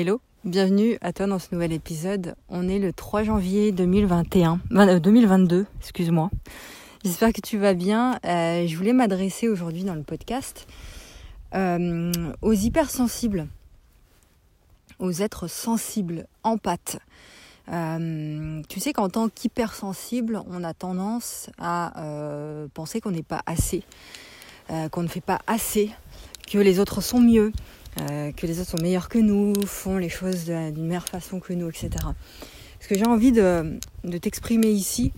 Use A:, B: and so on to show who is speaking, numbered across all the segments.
A: Hello, bienvenue à toi dans ce nouvel épisode. On est le 3 janvier 2021, 2022, euh, excuse-moi. J'espère que tu vas bien. Euh, je voulais m'adresser aujourd'hui dans le podcast euh, aux hypersensibles, aux êtres sensibles, empathes. Euh, tu sais qu'en tant qu'hypersensible, on a tendance à penser qu'on n'est pas assez, qu'on ne fait pas assez, que les autres sont mieux, euh, que les autres sont meilleurs que nous, font les choses d'une meilleure façon que nous, etc. Ce que j'ai envie de, t'exprimer ici,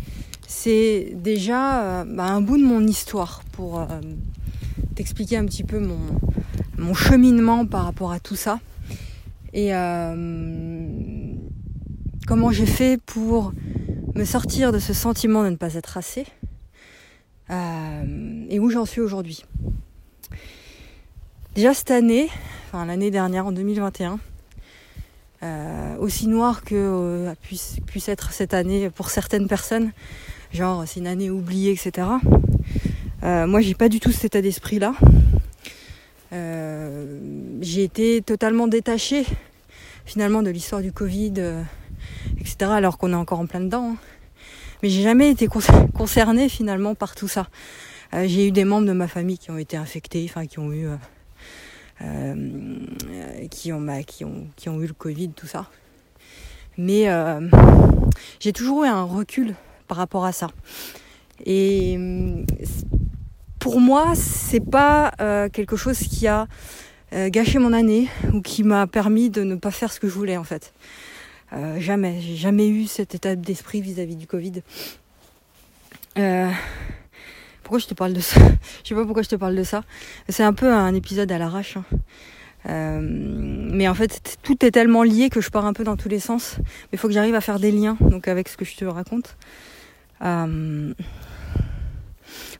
A: c'est déjà euh, bah, un bout de mon histoire pour euh, t'expliquer un petit peu mon, mon, cheminement par rapport à tout ça et comment j'ai fait pour me sortir de ce sentiment de ne pas être assez et où j'en suis aujourd'hui. Déjà cette année, enfin l'année dernière, en 2021, euh, aussi noir que euh, puisse, être cette année pour certaines personnes, genre c'est une année oubliée, etc. Euh, moi j'ai pas du tout cet état d'esprit là. j'ai été totalement détachée finalement de l'histoire du Covid, etc. alors qu'on est encore en plein dedans. Hein. Mais j'ai jamais été concernée finalement par tout ça. j'ai eu des membres de ma famille qui ont été infectés, enfin qui ont eu euh, qui, ont, bah, qui, ont, qui ont eu le Covid, tout ça. Mais euh, j'ai toujours eu un recul par rapport à ça. Et pour moi, c'est pas euh, quelque chose qui a gâché mon année ou qui m'a permis de ne pas faire ce que je voulais en fait. jamais, j'ai jamais eu cet état d'esprit vis-à-vis du Covid. Pourquoi je te parle de ça Je sais pas pourquoi je te parle de ça. C'est un peu un épisode à l'arrache. Hein. Euh, mais en fait, tout est tellement lié que je pars un peu dans tous les sens. Mais il faut que j'arrive à faire des liens donc avec ce que je te raconte. Euh,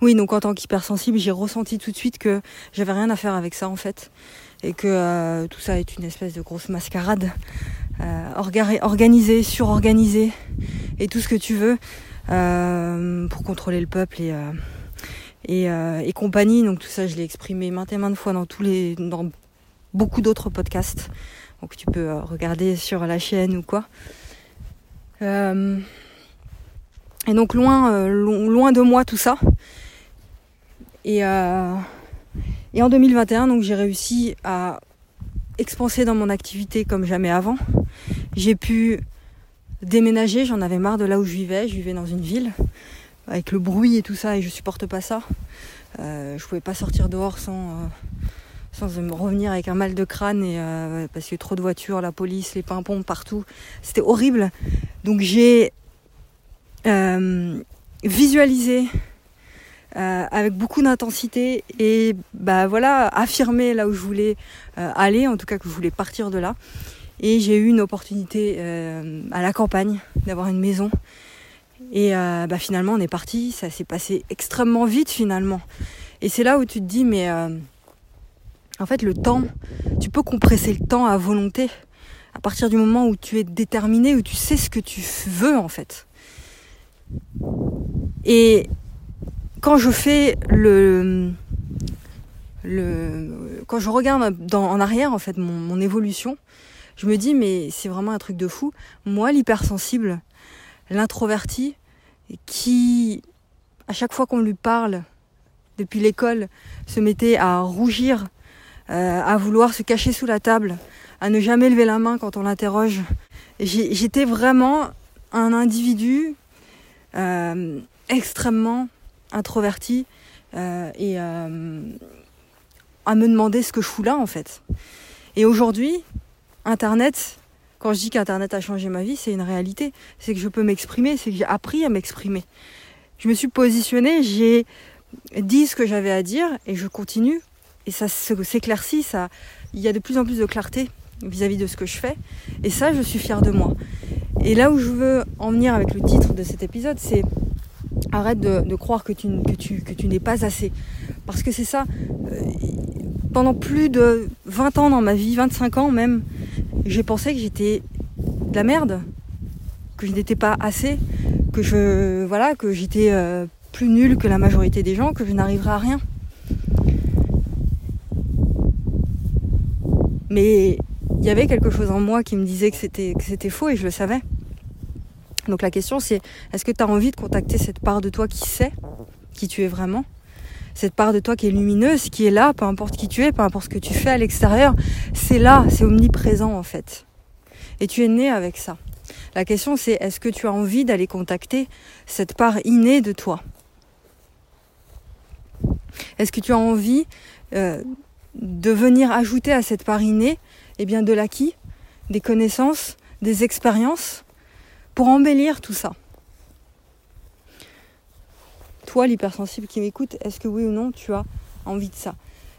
A: oui, donc en tant qu'hypersensible, j'ai ressenti tout de suite que j'avais rien à faire avec ça en fait. Et que euh, tout ça est une espèce de grosse mascarade organisée, surorganisée et tout ce que tu veux pour contrôler le peuple et euh, et, compagnie. Donc tout ça, je l'ai exprimé maintes et maintes fois dans tous les, dans beaucoup d'autres podcasts. Donc tu peux euh, regarder sur la chaîne ou quoi. Euh, et donc loin, loin de moi tout ça. Et, et en 2021, donc j'ai réussi à expanser dans mon activité comme jamais avant. J'ai pu déménager, j'en avais marre de là où je vivais. Je vivais dans une ville avec le bruit et tout ça, et je supporte pas ça. Euh, je pouvais pas sortir dehors sans, euh, sans me revenir avec un mal de crâne et euh, parce qu'il y a trop de voitures, la police, les pimpons partout. C'était horrible. Donc j'ai visualisé avec beaucoup d'intensité et bah voilà affirmé là où je voulais aller, en tout cas que je voulais partir de là. Et j'ai eu une opportunité à la campagne d'avoir une maison et euh, bah, finalement, on est parti. Ça s'est passé extrêmement vite finalement. Et c'est là où tu te dis, mais euh, en fait, le temps, tu peux compresser le temps à volonté. À partir du moment où tu es déterminé, où tu sais ce que tu veux en fait. Et quand je fais le, le quand je regarde en arrière en fait mon, mon évolution, je me dis mais c'est vraiment un truc de fou. Moi, l'hypersensible, l'introverti qui, à chaque fois qu'on lui parle depuis l'école, se mettait à rougir, euh, à vouloir se cacher sous la table, à ne jamais lever la main quand on l'interroge. J'étais vraiment un individu euh, extrêmement introverti euh, et à me demander ce que je fous là en fait. Et aujourd'hui, Internet quand je dis qu'Internet a changé ma vie, c'est une réalité. C'est que je peux m'exprimer, c'est que j'ai appris à m'exprimer. Je me suis positionnée, j'ai dit ce que j'avais à dire et je continue. Et ça s'éclaircit, il y a de plus en plus de clarté vis-à-vis de ce que je fais. Et ça, je suis fière de moi. Et là où je veux en venir avec le titre de cet épisode, c'est arrête de, croire que tu n'es pas assez. Parce que c'est ça. Euh, pendant plus de 20 ans dans ma vie, 25 ans même, j'ai pensé que j'étais de la merde, que je n'étais pas assez, que je voilà, que j'étais euh, plus nulle que la majorité des gens, que je n'arriverais à rien. Mais il y avait quelque chose en moi qui me disait que c'était faux et je le savais. Donc la question c'est est-ce que tu as envie de contacter cette part de toi qui sait qui tu es vraiment? Cette part de toi qui est lumineuse, qui est là, peu importe qui tu es, peu importe ce que tu fais à l'extérieur, c'est là, c'est omniprésent en fait. Et tu es né avec ça. La question c'est est-ce que tu as envie d'aller contacter cette part innée de toi? Est-ce que tu as envie euh, de venir ajouter à cette part innée eh bien, de l'acquis, des connaissances, des expériences pour embellir tout ça? Toi, l'hypersensible qui m'écoute, est-ce que oui ou non tu as envie de ça?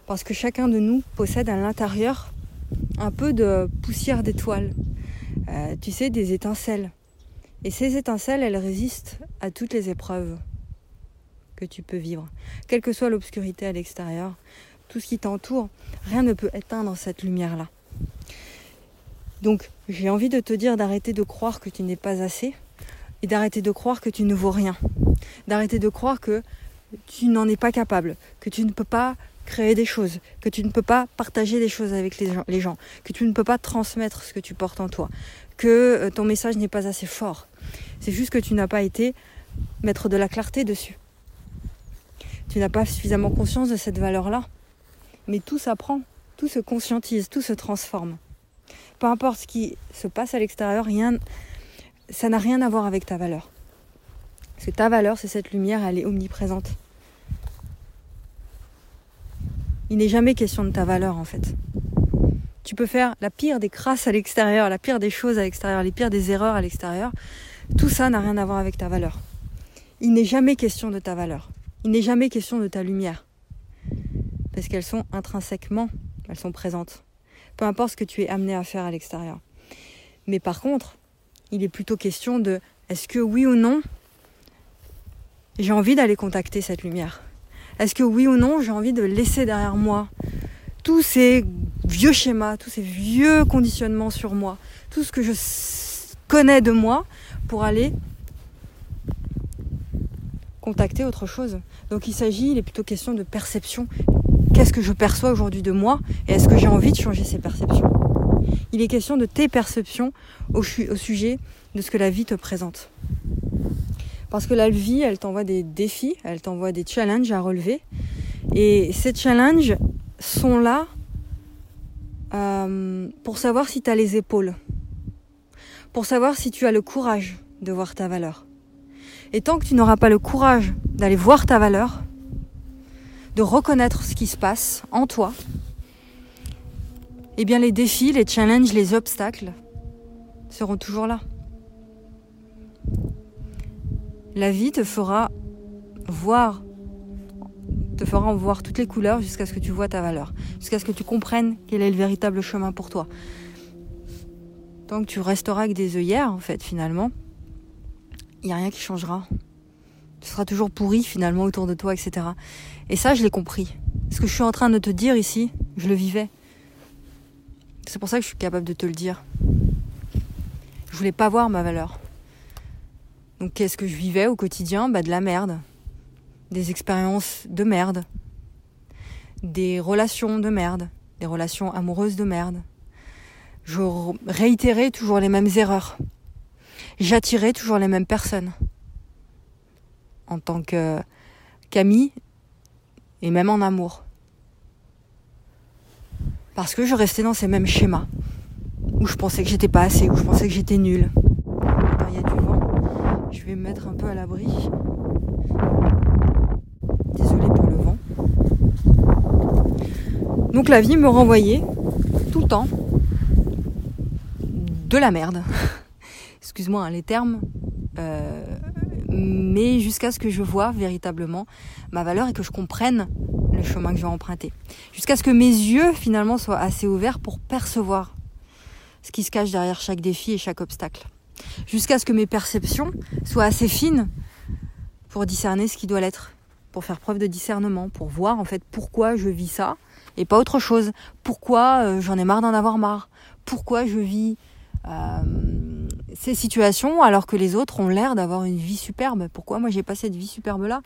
A: Parce que chacun de nous possède à l'intérieur un peu de poussière d'étoiles, euh, tu sais, des étincelles. Et ces étincelles, elles résistent à toutes les épreuves que tu peux vivre. Quelle que soit l'obscurité à l'extérieur, tout ce qui t'entoure, rien ne peut éteindre cette lumière-là. Donc, j'ai envie de te dire d'arrêter de croire que tu n'es pas assez et d'arrêter de croire que tu ne vaux rien. D'arrêter de croire que tu n'en es pas capable, que tu ne peux pas créer des choses, que tu ne peux pas partager des choses avec les gens, que tu ne peux pas transmettre ce que tu portes en toi, que euh, ton message n'est pas assez fort. C'est juste que tu n'as pas été mettre de la clarté dessus. Tu n'as pas suffisamment conscience de cette valeur-là. Mais tout s'apprend, tout se conscientise, tout se transforme. Peu importe ce qui se passe à l'extérieur, rien, ça n'a rien à voir avec ta valeur. Parce que ta valeur, c'est cette lumière, elle est omniprésente. Il n'est jamais question de ta valeur en fait. Tu peux faire la pire des crasses à l'extérieur, la pire des choses à l'extérieur, les pires des erreurs à l'extérieur. Tout ça n'a rien à voir avec ta valeur. Il n'est jamais question de ta valeur. Il n'est jamais question de ta lumière. Parce qu'elles sont intrinsèquement, elles sont présentes. Peu importe ce que tu es amené à faire à l'extérieur. Mais par contre, il est plutôt question de est-ce que oui ou non, j'ai envie d'aller contacter cette lumière? Est-ce que oui ou non, j'ai envie de laisser derrière moi tous ces vieux schémas, tous ces vieux conditionnements sur moi, tout ce que je connais de moi pour aller contacter autre chose? Donc il s'agit, il est plutôt question de perception. Qu'est-ce que je perçois aujourd'hui de moi et est-ce que j'ai envie de changer ces perceptions? Il est question de tes perceptions au, sujet de ce que la vie te présente. Parce que la vie, elle t'envoie des défis, elle t'envoie des challenges à relever. Et ces challenges sont là euh, pour savoir si tu as les épaules, pour savoir si tu as le courage de voir ta valeur. Et tant que tu n'auras pas le courage d'aller voir ta valeur, de reconnaître ce qui se passe en toi, eh bien les défis, les challenges, les obstacles seront toujours là. La vie te fera voir, te fera voir toutes les couleurs jusqu'à ce que tu vois ta valeur, jusqu'à ce que tu comprennes quel est le véritable chemin pour toi. Tant que tu resteras avec des œillères, en fait, finalement, il n'y a rien qui changera. Tu seras toujours pourri, finalement, autour de toi, etc. Et ça, je l'ai compris. Ce que je suis en train de te dire ici, je le vivais. C'est pour ça que je suis capable de te le dire. Je voulais pas voir ma valeur. Donc qu'est-ce que je vivais au quotidien? Bah de la merde. Des expériences de merde. Des relations de merde. Des relations amoureuses de merde. Je réitérais toujours les mêmes erreurs. J'attirais toujours les mêmes personnes. En tant que Camille et même en amour. Parce que je restais dans ces mêmes schémas. Où je pensais que j'étais pas assez, où je pensais que j'étais nulle. Il y a du je vais me mettre un peu à l'abri. Désolée pour le vent. Donc la vie me renvoyait tout le temps de la merde. Excuse-moi hein, les termes. Euh, mais jusqu'à ce que je vois véritablement ma valeur et que je comprenne chemin que je vais emprunter. Jusqu'à ce que mes yeux finalement soient assez ouverts pour percevoir ce qui se cache derrière chaque défi et chaque obstacle jusqu'à ce que mes perceptions soient assez fines pour discerner ce qui doit l'être, pour faire preuve de discernement, pour voir en fait pourquoi je vis ça et pas autre chose, pourquoi euh, j'en ai marre d'en avoir marre, pourquoi je vis euh, ces situations alors que les autres ont l'air d'avoir une vie superbe, pourquoi moi j'ai pas cette vie superbe là.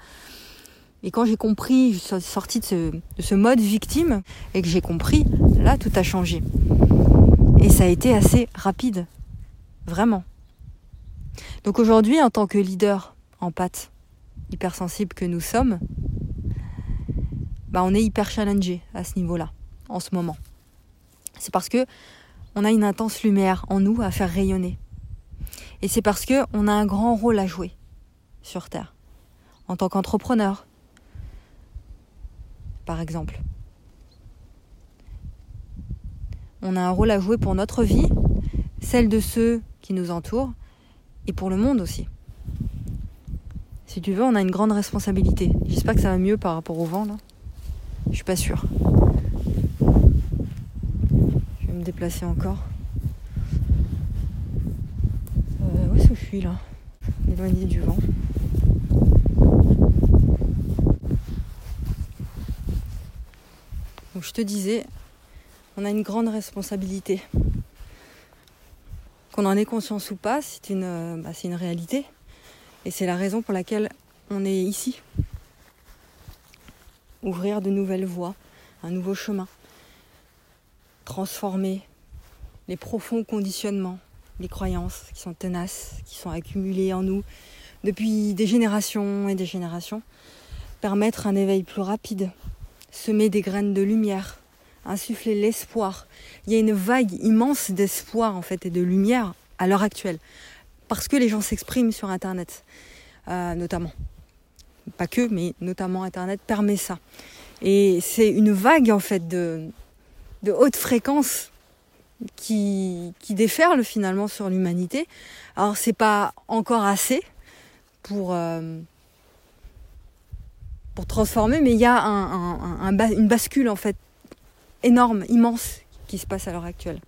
A: Et quand j'ai compris, je suis sortie de ce, de ce mode victime et que j'ai compris, là tout a changé. Et ça a été assez rapide. Vraiment. Donc aujourd'hui, en tant que leader en pâte, hypersensible que nous sommes, bah on est hyper challengé à ce niveau-là, en ce moment. C'est parce que on a une intense lumière en nous à faire rayonner. Et c'est parce que on a un grand rôle à jouer sur Terre, en tant qu'entrepreneur, par exemple. On a un rôle à jouer pour notre vie, celle de ceux qui nous entourent, et pour le monde aussi. Si tu veux, on a une grande responsabilité. J'espère que ça va mieux par rapport au vent là. Je suis pas sûre. Je vais me déplacer encore. Euh, où est-ce que je suis là? Éloigné du vent. Donc je te disais, on a une grande responsabilité. Qu'on en ait conscience ou pas, c'est une, euh, bah, une réalité. Et c'est la raison pour laquelle on est ici. Ouvrir de nouvelles voies, un nouveau chemin. Transformer les profonds conditionnements, les croyances qui sont tenaces, qui sont accumulées en nous depuis des générations et des générations. Permettre un éveil plus rapide, semer des graines de lumière, insuffler l'espoir. Il y a une vague immense d'espoir en fait et de lumière à l'heure actuelle parce que les gens s'expriment sur Internet, euh, notamment. Pas que, mais notamment Internet permet ça. Et c'est une vague en fait de, haute fréquence qui, qui déferle finalement sur l'humanité. Alors c'est pas encore assez pour, euh, pour transformer, mais il y a un, une bascule en fait énorme, immense qui se passe à l'heure actuelle.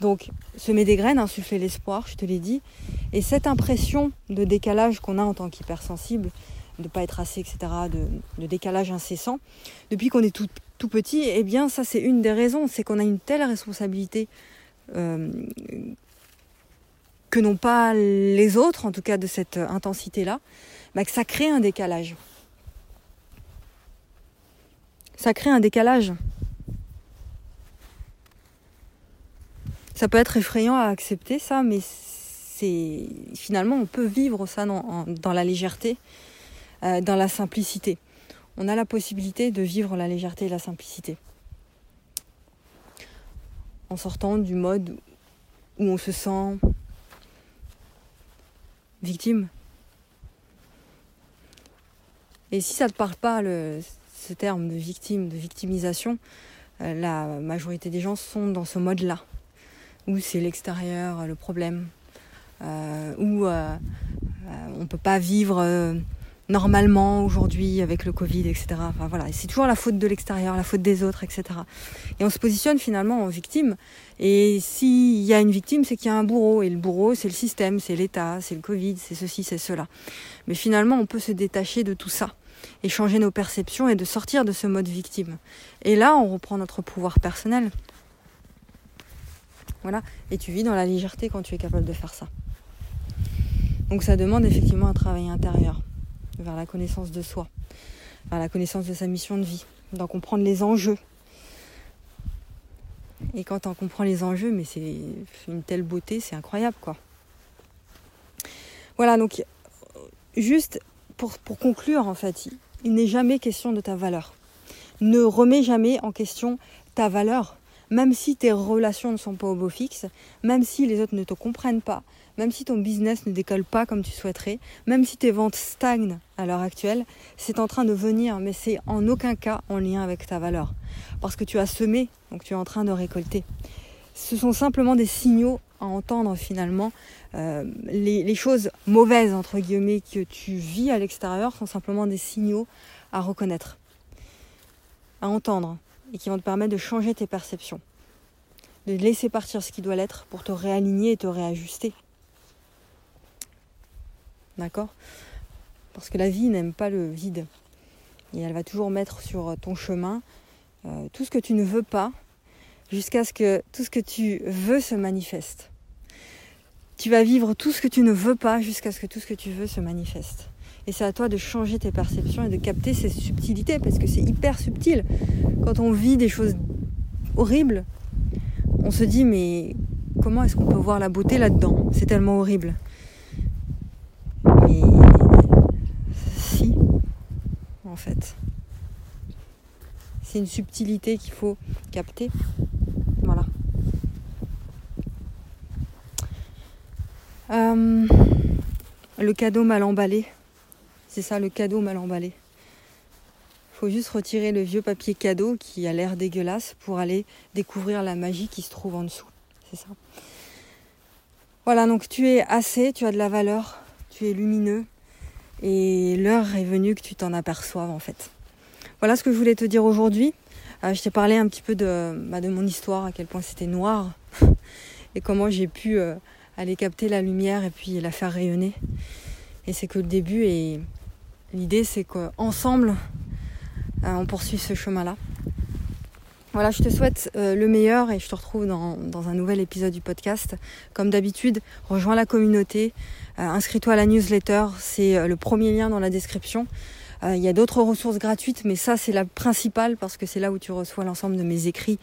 A: Donc, semer des graines, insuffler l'espoir, je te l'ai dit. Et cette impression de décalage qu'on a en tant qu'hypersensible, de ne pas être assez, etc., de, décalage incessant, depuis qu'on est tout, tout, petit, eh bien, ça, c'est une des raisons. C'est qu'on a une telle responsabilité euh, que n'ont pas les autres, en tout cas de cette intensité-là, bah, que ça crée un décalage. Ça crée un décalage. ça peut être effrayant à accepter ça, mais c'est finalement on peut vivre ça dans, la légèreté, euh, dans la simplicité. On a la possibilité de vivre la légèreté et la simplicité. En sortant du mode où on se sent victime. Et si ça ne te parle pas, le, ce terme de victime, de victimisation, euh, la majorité des gens sont dans ce mode-là où c'est l'extérieur le problème, euh, où euh, euh, on ne peut pas vivre normalement aujourd'hui avec le Covid, etc. Enfin voilà, c'est toujours la faute de l'extérieur, la faute des autres, etc. Et on se positionne finalement en victime. Et s'il y a une victime, c'est qu'il y a un bourreau. Et le bourreau, c'est le système, c'est l'État, c'est le Covid, c'est ceci, c'est cela. Mais finalement, on peut se détacher de tout ça et changer nos perceptions et de sortir de ce mode victime. Et là, on reprend notre pouvoir personnel. Voilà. Et tu vis dans la légèreté quand tu es capable de faire ça. Donc ça demande effectivement un travail intérieur, vers la connaissance de soi, vers la connaissance de sa mission de vie, d'en comprendre les enjeux. Et quand on comprend les enjeux, mais c'est une telle beauté, c'est incroyable quoi. Voilà, donc juste pour, conclure en fait, il n'est jamais question de ta valeur. Ne remets jamais en question ta valeur même si tes relations ne sont pas au beau fixe, même si les autres ne te comprennent pas, même si ton business ne décolle pas comme tu souhaiterais, même si tes ventes stagnent à l'heure actuelle, c'est en train de venir, mais c'est en aucun cas en lien avec ta valeur. Parce que tu as semé, donc tu es en train de récolter. Ce sont simplement des signaux à entendre finalement. Euh, les, choses mauvaises, entre guillemets, que tu vis à l'extérieur sont simplement des signaux à reconnaître, à entendre et qui vont te permettre de changer tes perceptions, de laisser partir ce qui doit l'être pour te réaligner et te réajuster. D'accord? Parce que la vie n'aime pas le vide. Et elle va toujours mettre sur ton chemin euh, tout ce que tu ne veux pas jusqu'à ce que tout ce que tu veux se manifeste. Tu vas vivre tout ce que tu ne veux pas jusqu'à ce que tout ce que tu veux se manifeste. Et c'est à toi de changer tes perceptions et de capter ces subtilités parce que c'est hyper subtil. Quand on vit des choses horribles, on se dit mais comment est-ce qu'on peut voir la beauté là-dedans? C'est tellement horrible. Mais si, en fait. C'est une subtilité qu'il faut capter. Voilà. Euh, le cadeau mal emballé. C'est ça, le cadeau mal emballé. Faut juste retirer le vieux papier cadeau qui a l'air dégueulasse pour aller découvrir la magie qui se trouve en dessous. C'est ça. Voilà, donc tu es assez, tu as de la valeur, tu es lumineux et l'heure est venue que tu t'en aperçoives en fait. Voilà ce que je voulais te dire aujourd'hui. Euh, je t'ai parlé un petit peu de, bah, de mon histoire, à quel point c'était noir et comment j'ai pu euh, aller capter la lumière et puis la faire rayonner. Et c'est que le début et l'idée c'est qu'ensemble euh, on poursuit ce chemin-là. Voilà, je te souhaite euh, le meilleur et je te retrouve dans, un nouvel épisode du podcast. Comme d'habitude, rejoins la communauté, euh, inscris-toi à la newsletter, c'est le premier lien dans la description. Il y a d'autres ressources gratuites, mais ça c'est la principale parce que c'est là où tu reçois l'ensemble de mes écrits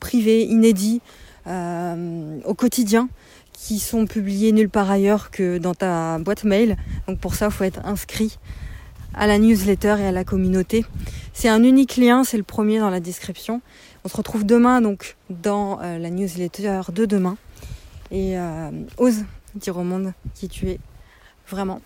A: privés, inédits, au quotidien, qui sont publiés nulle part ailleurs que dans ta boîte mail. Donc pour ça, il faut être inscrit à la newsletter et à la communauté. C'est un unique lien, c'est le premier dans la description. On se retrouve demain donc dans euh, la newsletter de demain. Et euh, ose dire au monde qui tu es vraiment.